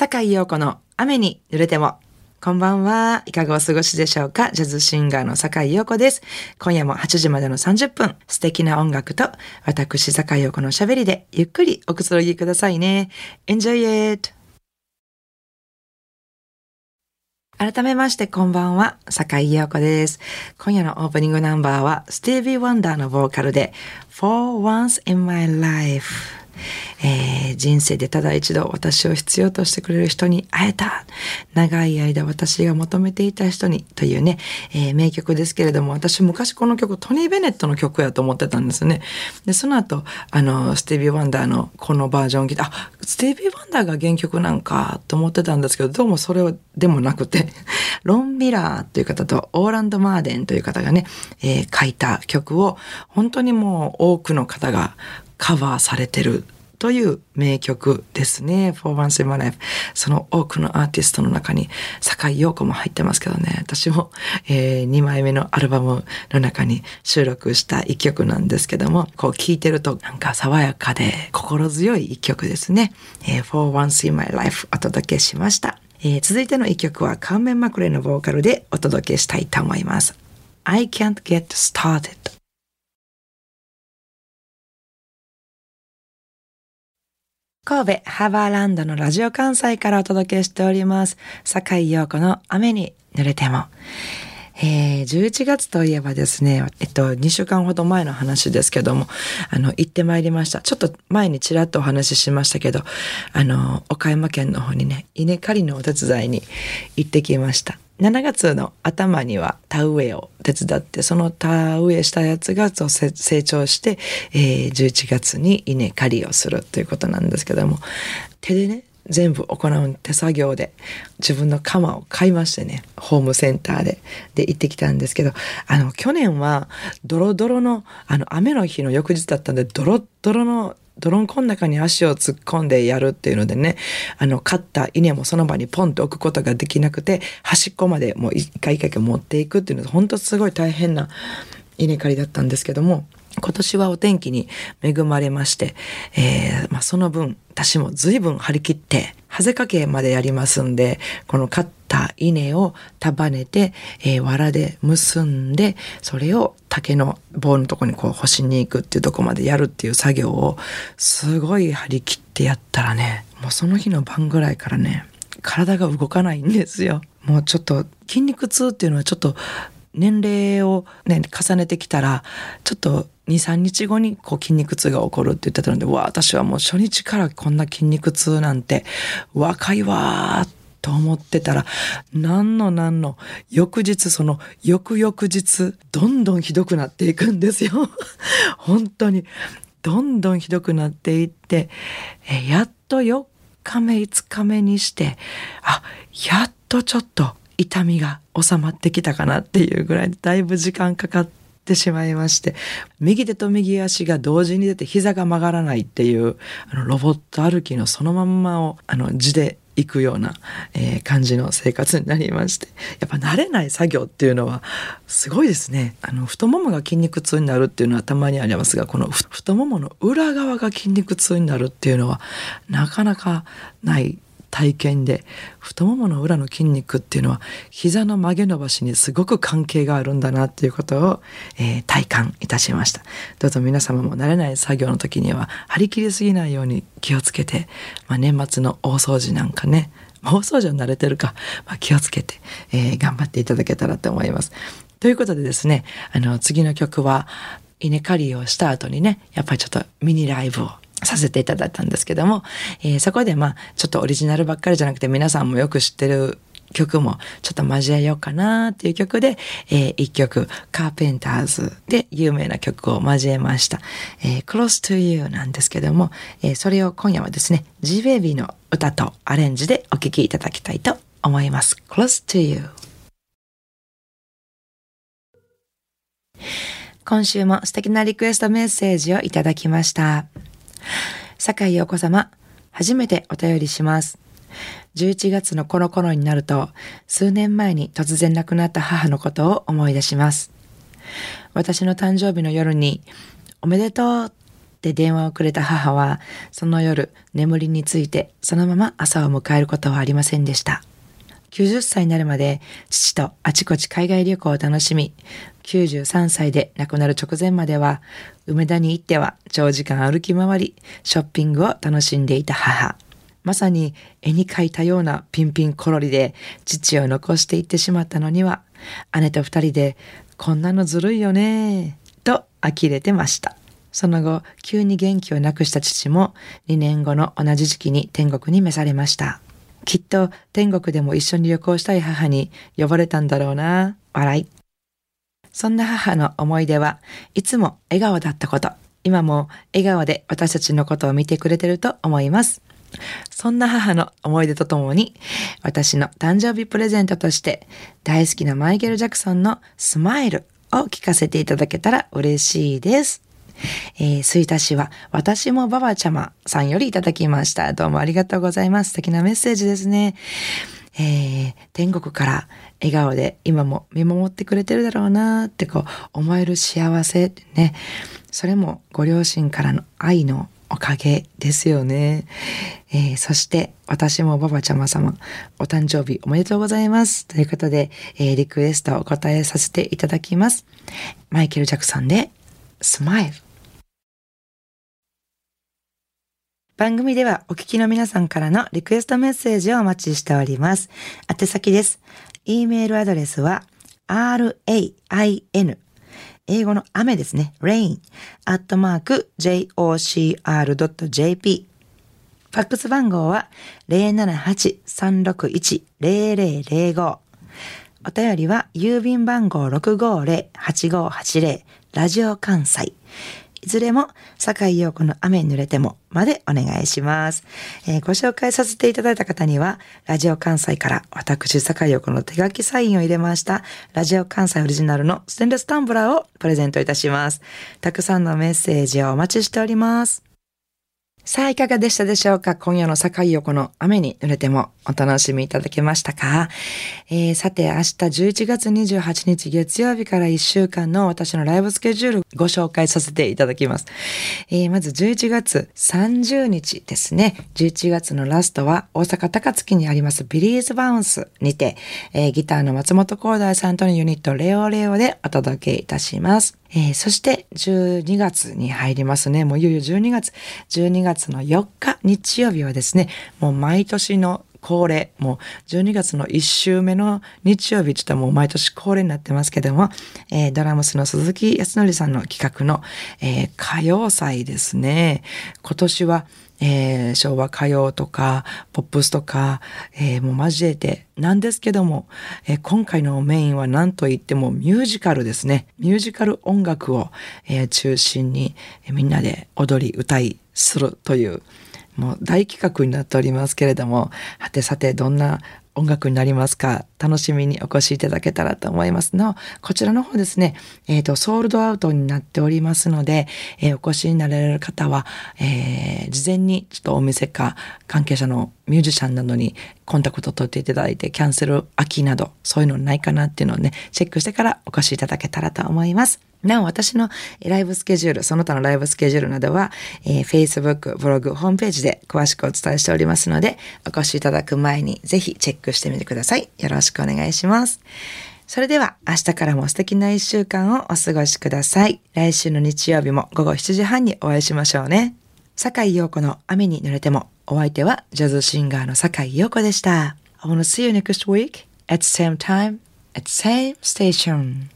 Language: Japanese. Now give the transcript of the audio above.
坂井陽子の雨に濡れても。こんばんは。いかがお過ごしでしょうか？ジャズシンガーの坂井陽子です。今夜も8時までの30分、素敵な音楽と私坂井陽子の喋りでゆっくりおくつろぎくださいね。Enjoy it! 改めましてこんばんは、坂井陽子です。今夜のオープニングナンバーは、スティービー・ワンダーのボーカルで、For Once in My Life。えー、人生でただ一度私を必要としてくれる人に会えた。長い間私が求めていた人にというね、えー、名曲ですけれども、私昔この曲トニー・ベネットの曲やと思ってたんですね。で、その後、あの、スティービー・ワンダーのこのバージョン聞いて、あ、スティービー・ワンダーが原曲なんかと思ってたんですけど、どうもそれでもなくて、ロン・ミラーという方とオーランド・マーデンという方がね、えー、書いた曲を本当にもう多くの方がカバーされてるという名曲ですね。For Once in My Life。その多くのアーティストの中に、坂井陽子も入ってますけどね。私も、えー、2枚目のアルバムの中に収録した一曲なんですけども、こう聴いてるとなんか爽やかで心強い一曲ですね。えー、For Once in My Life お届けしました。えー、続いての一曲はカーメン・マクレのボーカルでお届けしたいと思います。I can't get started 神戸ハーバーランドのラジオ関西からお届けしております。坂井陽子の雨に濡れても。えー、11月といえばですね、えっと、2週間ほど前の話ですけども、あの、行ってまいりました。ちょっと前にちらっとお話ししましたけど、あの、岡山県の方にね、稲刈りのお手伝いに行ってきました。7月の頭には田植えを手伝って、その田植えしたやつが成長して、えー、11月に稲刈りをするということなんですけども、手でね、全部行う手作業で自分の鎌を買いましてね、ホームセンターで、で行ってきたんですけど、あの、去年はドロドロの、あの、雨の日の翌日だったんで、ドロドロの泥んこの中に足を突っ込んでやるっていうのでね、あの、買った稲もその場にポンと置くことができなくて、端っこまでもう一回一回持っていくっていうので、本当すごい大変な稲刈りだったんですけども、今年はお天気に恵まれまして、えー、まあ、その分、私も随分張り切って、ハゼかけまでやりますんで、この買った稲を束ねて、えー、藁で結んで、それを竹の棒のとこにこう干しに行くっていうとこまでやるっていう作業を、すごい張り切ってやったらね、もうその日の晩ぐらいからね、体が動かないんですよ。もうちょっと筋肉痛っていうのはちょっと年齢をね、重ねてきたら、ちょっと2、3日後にこう筋肉痛が起こるって言ってたので、わ、私はもう初日からこんな筋肉痛なんて若いわーと思ってたら、何の何の、翌日その、翌々日、どんどんひどくなっていくんですよ。本当に、どんどんひどくなっていって、やっと4日目、5日目にして、あ、やっとちょっと痛みが収まってきたかなっていうぐらいだいぶ時間かかってしまいまして右手と右足が同時に出て膝が曲がらないっていうあのロボット歩きのそのまんまをあの字で行くような、えー、感じの生活になりましてやっぱ慣れない作業っていうのはすごいですね。あの太ももが筋肉痛になるっていうのはたまにありますがこの太ももの裏側が筋肉痛になるっていうのはなかなかない体験で太ももの裏の筋肉っていうのは膝の曲げ伸ばしにすごく関係があるんだなっていうことを、えー、体感いたしました。どうぞ皆様も慣れない作業の時には張り切りすぎないように気をつけて、まあ、年末の大掃除なんかね大掃除は慣れてるか、まあ、気をつけて、えー、頑張っていただけたらと思います。ということでですねあの次の曲は稲刈りをした後にねやっぱりちょっとミニライブをさせていただいたんですけども、えー、そこでまあ、ちょっとオリジナルばっかりじゃなくて皆さんもよく知ってる曲もちょっと交えようかなっていう曲で、えー、一曲、カーペンターズで有名な曲を交えました。えー、Close to You なんですけども、えー、それを今夜はですね、G-Baby の歌とアレンジでお聴きいただきたいと思います。Close to You。今週も素敵なリクエストメッセージをいただきました。坂井陽子様、初めてお便りします。11月のこの頃になると、数年前に突然亡くなった母のことを思い出します。私の誕生日の夜に、おめでとうって電話をくれた母は、その夜眠りについてそのまま朝を迎えることはありませんでした。90歳になるまで父とあちこち海外旅行を楽しみ、93歳で亡くなる直前までは、梅田に行っては長時間歩き回り、ショッピングを楽しんでいた母。まさに絵に描いたようなピンピンコロリで父を残していってしまったのには、姉と二人で、こんなのずるいよね、と呆れてました。その後、急に元気をなくした父も2年後の同じ時期に天国に召されました。きっと天国でも一緒に旅行したい母に呼ばれたんだろうな。笑い。そんな母の思い出はいつも笑顔だったこと。今も笑顔で私たちのことを見てくれてると思います。そんな母の思い出とともに、私の誕生日プレゼントとして大好きなマイケル・ジャクソンのスマイルを聞かせていただけたら嬉しいです。えー、吹田市は、私もばばちゃまさんよりいただきました。どうもありがとうございます。素敵なメッセージですね。えー、天国から笑顔で今も見守ってくれてるだろうなってこう思える幸せね。それもご両親からの愛のおかげですよね。えー、そして私もばばちゃま様お誕生日おめでとうございます。ということで、えー、リクエストをお答えさせていただきます。マイケル・ジャクソンでスマイル。番組ではお聞きの皆さんからのリクエストメッセージをお待ちしております。宛先です。e メールアドレスは rain 英語の雨ですね。rain アットマーク jocr.jp ファックス番号は078-361-0005お便りは郵便番号650-8580ラジオ関西いずれも、坂井陽子の雨に濡れてもまでお願いします、えー、ご紹介させていただいた方には、ラジオ関西から私、坂井陽子の手書きサインを入れました、ラジオ関西オリジナルのステンレスタンブラーをプレゼントいたします。たくさんのメッセージをお待ちしております。さあ、いかがでしたでしょうか？今夜の境横の雨に濡れてもお楽しみいただけましたか、えー、さて、明日11月28日月曜日から1週間の私のライブスケジュールご紹介させていただきます。えー、まず11月30日ですね。11月のラストは大阪高槻にありますビリーズバウンスにて、えー、ギターの松本光大さんとのユニットレオレオでお届けいたします。えー、そして12月に入りますね。もういよいよ12月、12月の4日日曜日はですね、もう毎年の恒例、もう12月の1週目の日曜日、ちょっともう毎年恒例になってますけども、えー、ドラムスの鈴木康則さんの企画の、えー、歌謡祭ですね。今年はえー、昭和歌謡とか、ポップスとか、えー、もう交えてなんですけども、えー、今回のメインは何と言ってもミュージカルですね。ミュージカル音楽を、えー、中心に、えー、みんなで踊り、歌いするという、もう大企画になっておりますけれども、はてさてどんな音楽になりますか？楽しみにお越しいただけたらと思いますの。こちらの方ですね、えっ、ー、と、ソールドアウトになっておりますので、えー、お越しになられる方は、えー、事前にちょっとお店か関係者のミュージシャンなどにコンタクト取っていただいて、キャンセル空きなど、そういうのないかなっていうのをね、チェックしてからお越しいただけたらと思います。なお、私のライブスケジュール、その他のライブスケジュールなどは、えー、Facebook、ブログ、ホームページで詳しくお伝えしておりますので、お越しいただく前にぜひチェックしてみてください。よろしくお願いします。それでは、明日からも素敵な一週間をお過ごしください。来週の日曜日も午後7時半にお会いしましょうね。坂井陽子の雨に濡れても、お相手はジャズシンガーの坂井陽子でした。I wanna see you next week at same time at same station.